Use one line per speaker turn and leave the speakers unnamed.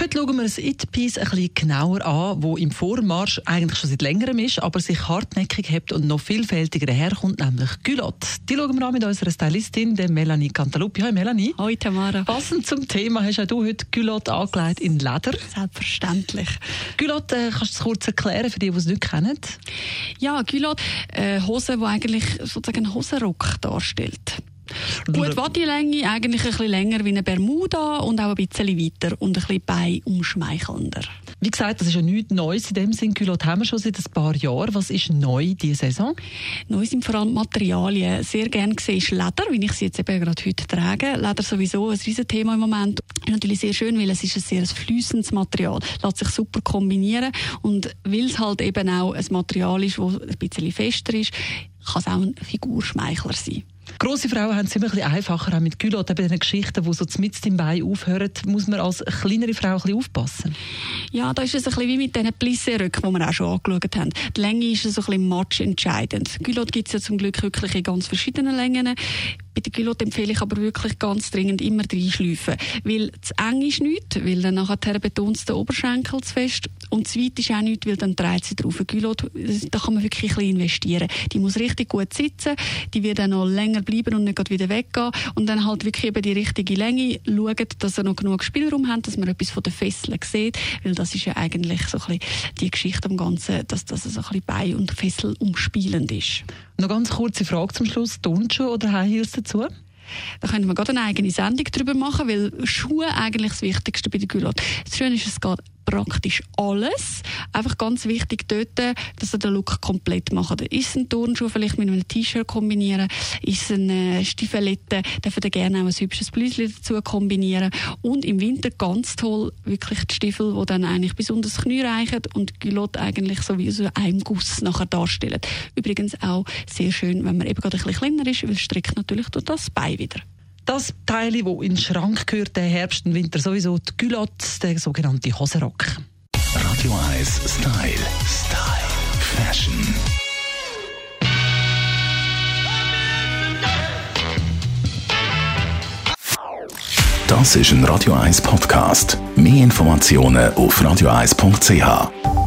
Heute schauen wir ein It-Piece ein bisschen genauer an, wo im Vormarsch eigentlich schon seit längerem ist, aber sich hartnäckig hebt und noch vielfältiger daherkommt, nämlich Culotte. Die schauen wir an mit unserer Stylistin, der Melanie Cantaluppi. Hi Melanie.
Hoi Tamara.
Passend zum Thema hast auch du heute Culotte angelegt in Leder.
Selbstverständlich.
Culotte, äh, kannst du es kurz erklären für die, die es nicht kennen?
Ja, Culotte, äh, Hose, die eigentlich sozusagen einen Hosenrock darstellt. Gut, Bodylänge eigentlich ein bisschen länger wie eine Bermuda und auch ein bisschen weiter und ein bisschen beinumschmeichelnder.
Wie gesagt, das ist ja nichts Neues in dem Sinn. Culotte haben wir schon seit ein paar Jahren. Was ist neu diese Saison?
Neu sind vor allem Materialien. Sehr gerne gesehen ist Leder, wie ich sie jetzt eben gerade heute trage. Leder sowieso ein riesen Thema im Moment. Ist natürlich sehr schön, weil es ist ein sehr fließendes Material. Lässt sich super kombinieren und weil es halt eben auch ein Material ist, das ein bisschen fester ist, kann es auch ein Figurschmeichler sein.
Grosse Frauen haben es immer ein bisschen einfacher auch mit Culotte. Bei diesen Geschichten, die so mit im Bein aufhören, muss man als kleinere Frau ein bisschen aufpassen.
Ja, da ist es ein bisschen wie mit diesen Plissé-Röcken, die wir auch schon angeschaut haben. Die Länge ist so ein bisschen matchentscheidend. Culotte gibt es ja zum Glück wirklich in ganz verschiedenen Längen. Bei der Culotte empfehle ich aber wirklich ganz dringend immer reinschleifen. Weil zu eng ist nichts, weil dann nachher betont es den Oberschenkel zu fest. Und zu weit ist auch nichts, weil dann dreht sie drauf. Culotte, da kann man wirklich ein bisschen investieren. Die muss richtig gut sitzen, die wird dann noch länger bleiben und nicht wieder weggehen. Und dann halt wirklich eben die richtige Länge schauen, dass er noch genug Spielraum hat, dass man etwas von den Fesseln sieht. Weil das ist ja eigentlich so ein bisschen die Geschichte am Ganzen, dass das so ein bisschen Bein- und Fessel umspielend ist.
Noch ganz kurze Frage zum Schluss. Turnschuhe oder High Heels dazu?
Da können wir gerade eine eigene Sendung darüber machen, weil Schuhe eigentlich das Wichtigste bei der Culotte. Das Schöne ist, es geht praktisch alles. Einfach ganz wichtig dort, dass er den Look komplett macht. Ist ein Turnschuh vielleicht mit einem T-Shirt kombinieren, ist eine Stiefelette, darf er gerne auch ein hübsches Blüschen dazu kombinieren und im Winter ganz toll wirklich die Stiefel, die dann eigentlich bis unter Knie reichen und die Culotte eigentlich so wie so ein Guss nachher darstellen. Übrigens auch sehr schön, wenn man eben gerade ein bisschen kleiner ist, weil es streckt natürlich durch das Bein wieder.
Das Teil, das in den Schrank gehört, der Herbst und Winter sowieso, die Culotte, der sogenannte Hosenrock.
Radio 1 Style. Style. Fashion. Das ist ein Radio 1 Podcast. Mehr Informationen auf radio1.ch.